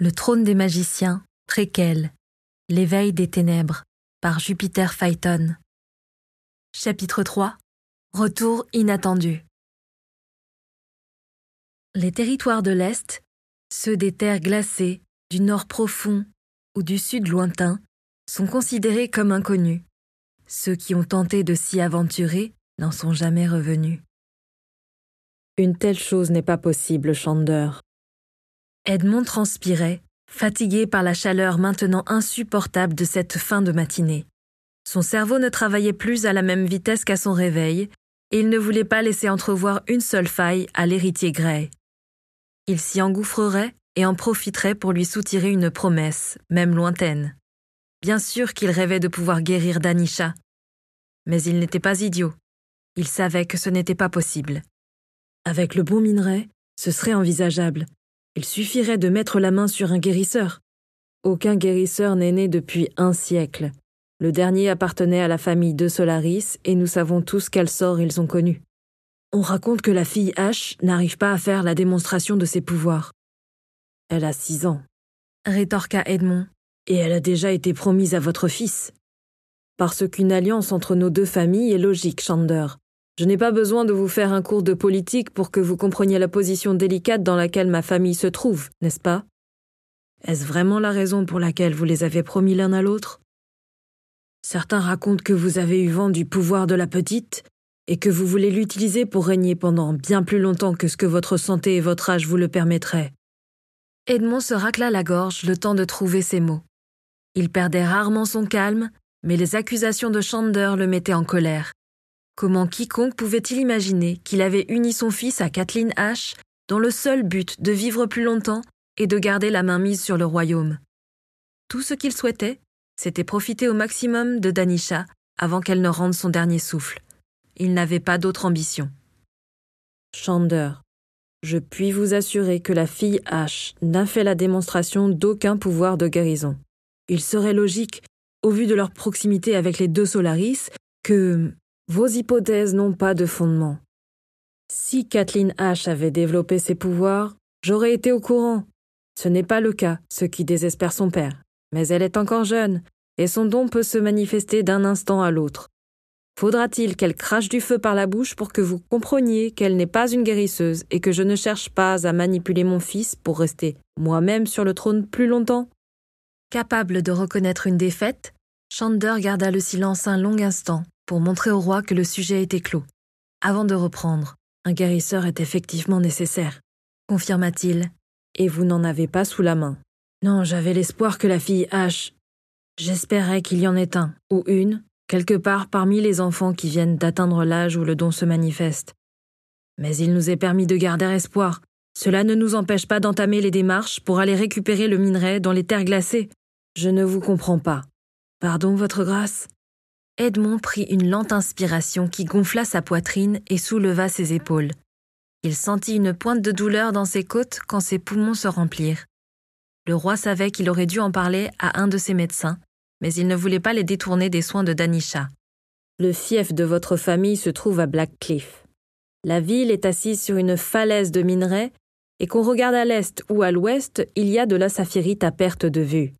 Le trône des magiciens, préquel. L'éveil des ténèbres, par Jupiter Phaeton. Chapitre 3 Retour inattendu. Les territoires de l'Est, ceux des terres glacées, du nord profond ou du sud lointain, sont considérés comme inconnus. Ceux qui ont tenté de s'y aventurer n'en sont jamais revenus. Une telle chose n'est pas possible, Chander. Edmond transpirait, fatigué par la chaleur maintenant insupportable de cette fin de matinée. Son cerveau ne travaillait plus à la même vitesse qu'à son réveil, et il ne voulait pas laisser entrevoir une seule faille à l'héritier Gray. Il s'y engouffrerait et en profiterait pour lui soutirer une promesse, même lointaine. Bien sûr qu'il rêvait de pouvoir guérir Danisha. Mais il n'était pas idiot. Il savait que ce n'était pas possible. Avec le bon minerai, ce serait envisageable. Il suffirait de mettre la main sur un guérisseur. Aucun guérisseur n'est né depuis un siècle. Le dernier appartenait à la famille de Solaris et nous savons tous quel sort ils ont connu. On raconte que la fille H n'arrive pas à faire la démonstration de ses pouvoirs. Elle a six ans, rétorqua Edmond. Et elle a déjà été promise à votre fils. Parce qu'une alliance entre nos deux familles est logique, Chander. Je n'ai pas besoin de vous faire un cours de politique pour que vous compreniez la position délicate dans laquelle ma famille se trouve, n'est-ce pas? Est-ce vraiment la raison pour laquelle vous les avez promis l'un à l'autre? Certains racontent que vous avez eu vent du pouvoir de la petite et que vous voulez l'utiliser pour régner pendant bien plus longtemps que ce que votre santé et votre âge vous le permettraient. Edmond se racla la gorge le temps de trouver ses mots. Il perdait rarement son calme, mais les accusations de Chander le mettaient en colère. Comment quiconque pouvait-il imaginer qu'il avait uni son fils à Kathleen H, dont le seul but de vivre plus longtemps et de garder la main mise sur le royaume? Tout ce qu'il souhaitait, c'était profiter au maximum de Danisha avant qu'elle ne rende son dernier souffle. Il n'avait pas d'autre ambition. Chander, je puis vous assurer que la fille H n'a fait la démonstration d'aucun pouvoir de guérison. Il serait logique, au vu de leur proximité avec les deux Solaris, que vos hypothèses n'ont pas de fondement. Si Kathleen H avait développé ses pouvoirs, j'aurais été au courant. Ce n'est pas le cas, ce qui désespère son père. Mais elle est encore jeune, et son don peut se manifester d'un instant à l'autre. Faudra-t-il qu'elle crache du feu par la bouche pour que vous compreniez qu'elle n'est pas une guérisseuse et que je ne cherche pas à manipuler mon fils pour rester moi-même sur le trône plus longtemps? Capable de reconnaître une défaite, Chander garda le silence un long instant, pour montrer au roi que le sujet était clos. Avant de reprendre, un guérisseur est effectivement nécessaire, confirma-t-il. Et vous n'en avez pas sous la main. Non, j'avais l'espoir que la fille H. J'espérais qu'il y en ait un, ou une, quelque part parmi les enfants qui viennent d'atteindre l'âge où le don se manifeste. Mais il nous est permis de garder espoir. Cela ne nous empêche pas d'entamer les démarches pour aller récupérer le minerai dans les terres glacées. Je ne vous comprends pas. Pardon, Votre Grâce Edmond prit une lente inspiration qui gonfla sa poitrine et souleva ses épaules. Il sentit une pointe de douleur dans ses côtes quand ses poumons se remplirent. Le roi savait qu'il aurait dû en parler à un de ses médecins, mais il ne voulait pas les détourner des soins de Danisha. Le fief de votre famille se trouve à Blackcliff. La ville est assise sur une falaise de minerais, et qu'on regarde à l'est ou à l'ouest, il y a de la saphirite à perte de vue.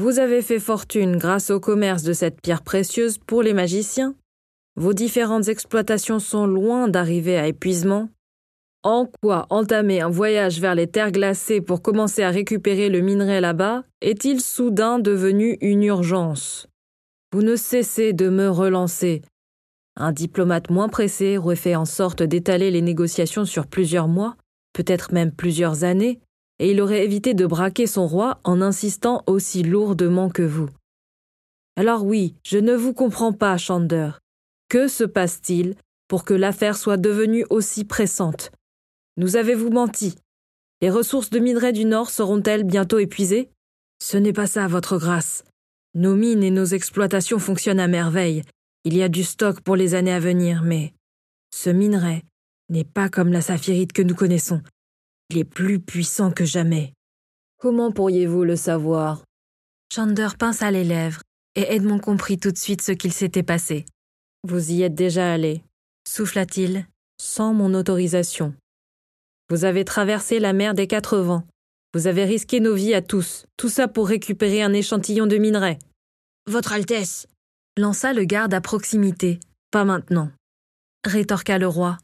Vous avez fait fortune grâce au commerce de cette pierre précieuse pour les magiciens. Vos différentes exploitations sont loin d'arriver à épuisement. En quoi entamer un voyage vers les terres glacées pour commencer à récupérer le minerai là-bas est-il soudain devenu une urgence? Vous ne cessez de me relancer. Un diplomate moins pressé aurait fait en sorte d'étaler les négociations sur plusieurs mois, peut-être même plusieurs années, et il aurait évité de braquer son roi en insistant aussi lourdement que vous. Alors oui, je ne vous comprends pas, Chander. Que se passe-t-il pour que l'affaire soit devenue aussi pressante? Nous avez-vous menti? Les ressources de minerais du Nord seront-elles bientôt épuisées? Ce n'est pas ça, votre grâce. Nos mines et nos exploitations fonctionnent à merveille. Il y a du stock pour les années à venir, mais ce minerai n'est pas comme la saphirite que nous connaissons. Il est plus puissant que jamais. Comment pourriez-vous le savoir? Chander pinça les lèvres, et Edmond comprit tout de suite ce qu'il s'était passé. Vous y êtes déjà allé, souffla-t-il, sans mon autorisation. Vous avez traversé la mer des quatre vents. Vous avez risqué nos vies à tous, tout ça pour récupérer un échantillon de minerai. Votre Altesse lança le garde à proximité. Pas maintenant, rétorqua le roi.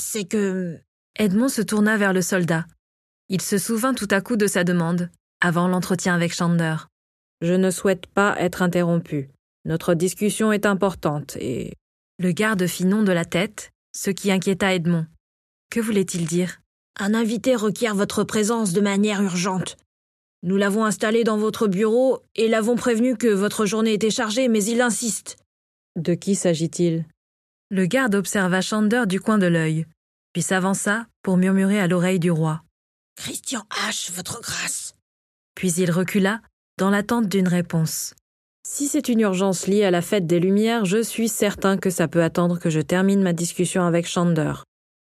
C'est que. Edmond se tourna vers le soldat. Il se souvint tout à coup de sa demande, avant l'entretien avec Chander. Je ne souhaite pas être interrompu. Notre discussion est importante et. Le garde fit non de la tête, ce qui inquiéta Edmond. Que voulait-il dire? Un invité requiert votre présence de manière urgente. Nous l'avons installé dans votre bureau et l'avons prévenu que votre journée était chargée, mais il insiste. De qui s'agit-il? Le garde observa Chander du coin de l'œil, puis s'avança pour murmurer à l'oreille du roi. Christian H., votre grâce. Puis il recula, dans l'attente d'une réponse. Si c'est une urgence liée à la fête des Lumières, je suis certain que ça peut attendre que je termine ma discussion avec Chander.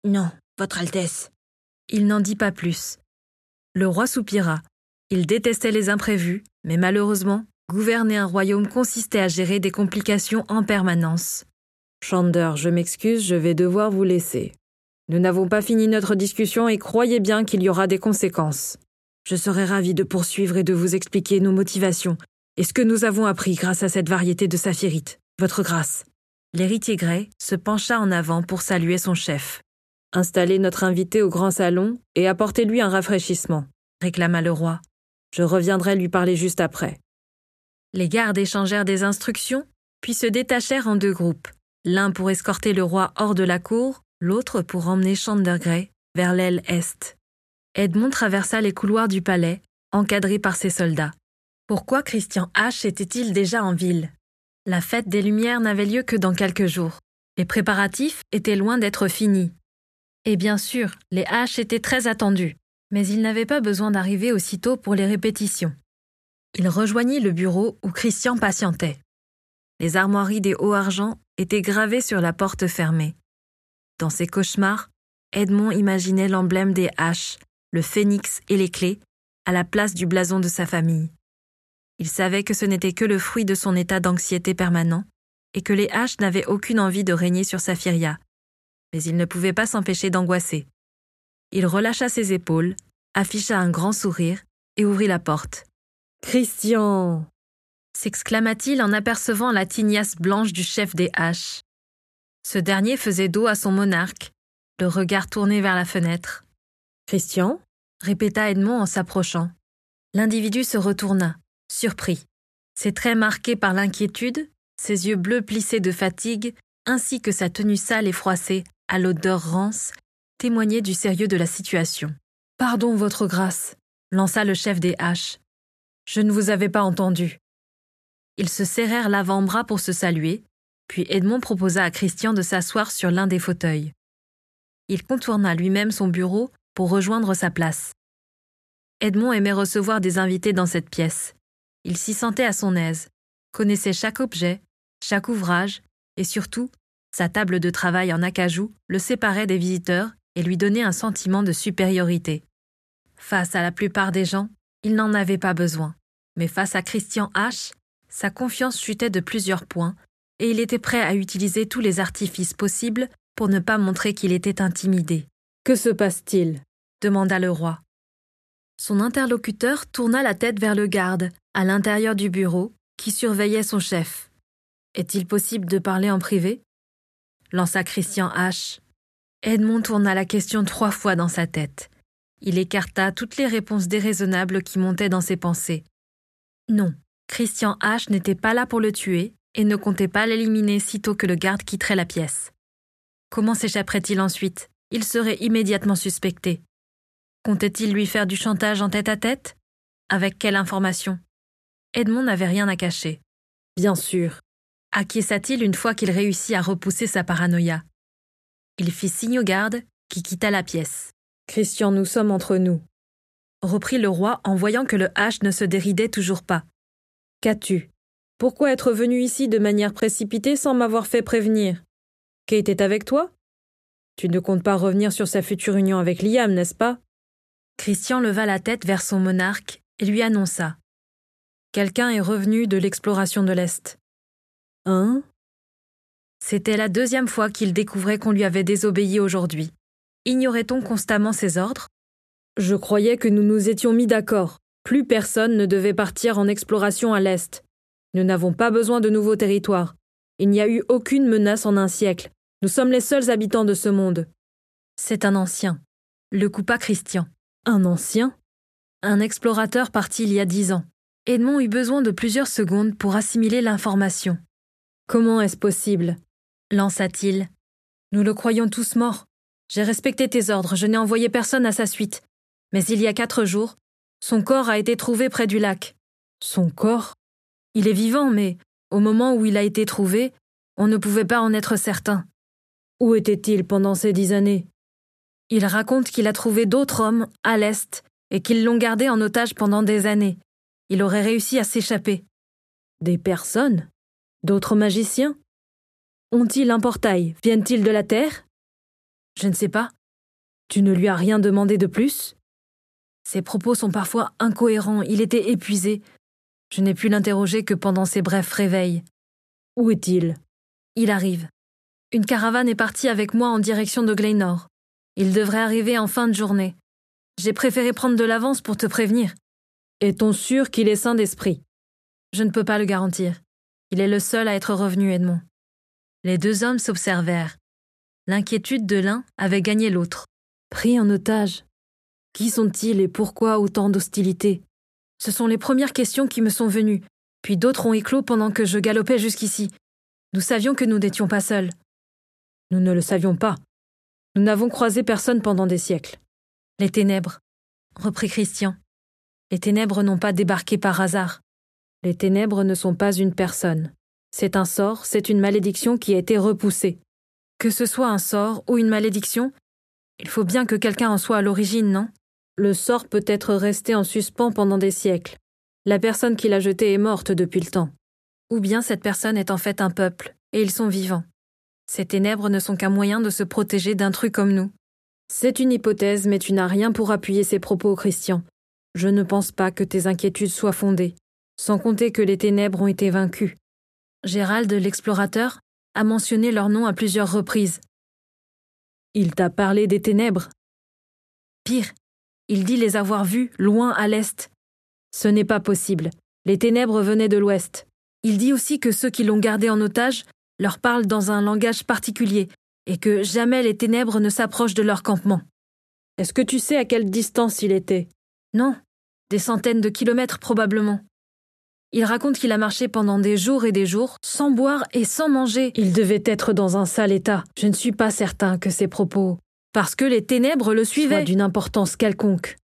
Non, Votre Altesse. Il n'en dit pas plus. Le roi soupira. Il détestait les imprévus, mais malheureusement, gouverner un royaume consistait à gérer des complications en permanence. Chander, je m'excuse, je vais devoir vous laisser. Nous n'avons pas fini notre discussion et croyez bien qu'il y aura des conséquences. Je serai ravi de poursuivre et de vous expliquer nos motivations, et ce que nous avons appris grâce à cette variété de saphirites, votre grâce. L'héritier Gray se pencha en avant pour saluer son chef. Installez notre invité au grand salon et apportez-lui un rafraîchissement, réclama le roi. Je reviendrai lui parler juste après. Les gardes échangèrent des instructions, puis se détachèrent en deux groupes, l'un pour escorter le roi hors de la cour, l'autre pour emmener Chandergray vers l'aile est. Edmond traversa les couloirs du palais, encadré par ses soldats. Pourquoi Christian H était-il déjà en ville? La fête des Lumières n'avait lieu que dans quelques jours. Les préparatifs étaient loin d'être finis. Et bien sûr, les H étaient très attendus, mais il n'avait pas besoin d'arriver aussitôt pour les répétitions. Il rejoignit le bureau où Christian patientait. Les armoiries des hauts argent étaient gravées sur la porte fermée. Dans ses cauchemars, Edmond imaginait l'emblème des H, le phénix et les clés, à la place du blason de sa famille. Il savait que ce n'était que le fruit de son état d'anxiété permanent, et que les H n'avaient aucune envie de régner sur Saphiria. Mais il ne pouvait pas s'empêcher d'angoisser. Il relâcha ses épaules, afficha un grand sourire et ouvrit la porte. Christian s'exclama-t-il en apercevant la tignasse blanche du chef des H. Ce dernier faisait dos à son monarque, le regard tourné vers la fenêtre. Christian? répéta Edmond en s'approchant. L'individu se retourna surpris. Ses traits marqués par l'inquiétude, ses yeux bleus plissés de fatigue, ainsi que sa tenue sale et froissée, à l'odeur rance, témoignaient du sérieux de la situation. Pardon, votre grâce, lança le chef des haches. Je ne vous avais pas entendu. Ils se serrèrent l'avant-bras pour se saluer, puis Edmond proposa à Christian de s'asseoir sur l'un des fauteuils. Il contourna lui-même son bureau pour rejoindre sa place. Edmond aimait recevoir des invités dans cette pièce. Il s'y sentait à son aise, connaissait chaque objet, chaque ouvrage, et surtout, sa table de travail en acajou le séparait des visiteurs et lui donnait un sentiment de supériorité. Face à la plupart des gens, il n'en avait pas besoin, mais face à Christian H., sa confiance chutait de plusieurs points, et il était prêt à utiliser tous les artifices possibles pour ne pas montrer qu'il était intimidé. Que se passe-t-il? demanda le roi. Son interlocuteur tourna la tête vers le garde, à l'intérieur du bureau, qui surveillait son chef. Est-il possible de parler en privé? lança Christian H. Edmond tourna la question trois fois dans sa tête. Il écarta toutes les réponses déraisonnables qui montaient dans ses pensées. Non, Christian H n'était pas là pour le tuer et ne comptait pas l'éliminer sitôt que le garde quitterait la pièce. Comment s'échapperait-il ensuite? Il serait immédiatement suspecté. Comptait-il lui faire du chantage en tête-à-tête Avec quelle information? Edmond n'avait rien à cacher. Bien sûr. Acquiesça-t-il une fois qu'il réussit à repousser sa paranoïa? Il fit signe au garde, qui quitta la pièce. Christian, nous sommes entre nous. Reprit le roi en voyant que le H ne se déridait toujours pas. Qu'as-tu? Pourquoi être venu ici de manière précipitée sans m'avoir fait prévenir? Kate est avec toi? Tu ne comptes pas revenir sur sa future union avec Liam, n'est-ce pas? Christian leva la tête vers son monarque et lui annonça. Quelqu'un est revenu de l'exploration de l'Est. Hein? C'était la deuxième fois qu'il découvrait qu'on lui avait désobéi aujourd'hui. Ignorait-on constamment ses ordres? Je croyais que nous nous étions mis d'accord. Plus personne ne devait partir en exploration à l'Est. Nous n'avons pas besoin de nouveaux territoires. Il n'y a eu aucune menace en un siècle. Nous sommes les seuls habitants de ce monde. C'est un ancien. Le coupa Christian. Un ancien? Un explorateur parti il y a dix ans. Edmond eut besoin de plusieurs secondes pour assimiler l'information. Comment est-ce possible? Lança-t-il. Nous le croyons tous mort. J'ai respecté tes ordres, je n'ai envoyé personne à sa suite. Mais il y a quatre jours, son corps a été trouvé près du lac. Son corps? Il est vivant, mais au moment où il a été trouvé, on ne pouvait pas en être certain. Où était-il pendant ces dix années? Il raconte qu'il a trouvé d'autres hommes à l'Est et qu'ils l'ont gardé en otage pendant des années. Il aurait réussi à s'échapper. Des personnes? D'autres magiciens? Ont-ils un portail? Viennent-ils de la Terre? Je ne sais pas. Tu ne lui as rien demandé de plus? Ses propos sont parfois incohérents, il était épuisé. Je n'ai pu l'interroger que pendant ses brefs réveils. Où est-il? Il arrive. Une caravane est partie avec moi en direction de Glenor. Il devrait arriver en fin de journée. J'ai préféré prendre de l'avance pour te prévenir. Est-on sûr qu'il est sain d'esprit? Je ne peux pas le garantir. Il est le seul à être revenu, Edmond. Les deux hommes s'observèrent. L'inquiétude de l'un avait gagné l'autre. Pris en otage. Qui sont-ils et pourquoi autant d'hostilité? Ce sont les premières questions qui me sont venues, puis d'autres ont éclos pendant que je galopais jusqu'ici. Nous savions que nous n'étions pas seuls. Nous ne le savions pas. Nous n'avons croisé personne pendant des siècles. Les ténèbres, reprit Christian. Les ténèbres n'ont pas débarqué par hasard. Les ténèbres ne sont pas une personne. C'est un sort, c'est une malédiction qui a été repoussée. Que ce soit un sort ou une malédiction, il faut bien que quelqu'un en soit à l'origine, non? Le sort peut être resté en suspens pendant des siècles. La personne qui l'a jeté est morte depuis le temps. Ou bien cette personne est en fait un peuple, et ils sont vivants. Ces ténèbres ne sont qu'un moyen de se protéger d'intrus comme nous. C'est une hypothèse, mais tu n'as rien pour appuyer ces propos, Christian. Je ne pense pas que tes inquiétudes soient fondées sans compter que les ténèbres ont été vaincues. Gérald l'explorateur a mentionné leur nom à plusieurs reprises. Il t'a parlé des ténèbres Pire, il dit les avoir vues loin à l'est. Ce n'est pas possible. Les ténèbres venaient de l'ouest. Il dit aussi que ceux qui l'ont gardé en otage leur parlent dans un langage particulier et que jamais les ténèbres ne s'approchent de leur campement. Est-ce que tu sais à quelle distance il était? Non, des centaines de kilomètres probablement. Il raconte qu'il a marché pendant des jours et des jours, sans boire et sans manger. Il devait être dans un sale état. Je ne suis pas certain que ses propos. Parce que les ténèbres le suivaient. d'une importance quelconque.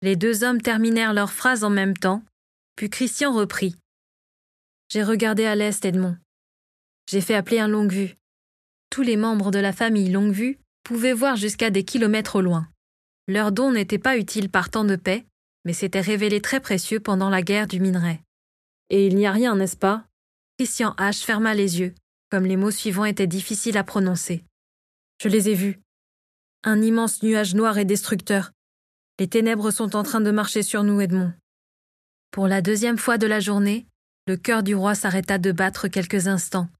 Les deux hommes terminèrent leurs phrases en même temps, puis Christian reprit. J'ai regardé à l'est, Edmond. J'ai fait appeler un longue vue. Tous les membres de la famille longue vue pouvaient voir jusqu'à des kilomètres au loin. Leur don n'était pas utile par temps de paix, mais s'était révélé très précieux pendant la guerre du minerai. Et il n'y a rien, n'est-ce pas? Christian H. ferma les yeux, comme les mots suivants étaient difficiles à prononcer. Je les ai vus. Un immense nuage noir et destructeur. Les ténèbres sont en train de marcher sur nous, Edmond. Pour la deuxième fois de la journée, le cœur du roi s'arrêta de battre quelques instants.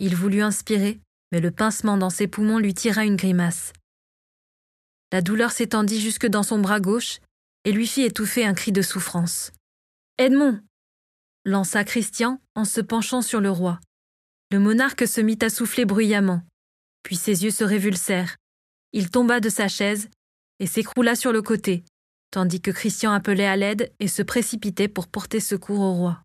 Il voulut inspirer, mais le pincement dans ses poumons lui tira une grimace. La douleur s'étendit jusque dans son bras gauche et lui fit étouffer un cri de souffrance. Edmond lança Christian en se penchant sur le roi. Le monarque se mit à souffler bruyamment, puis ses yeux se révulsèrent. Il tomba de sa chaise et s'écroula sur le côté, tandis que Christian appelait à l'aide et se précipitait pour porter secours au roi.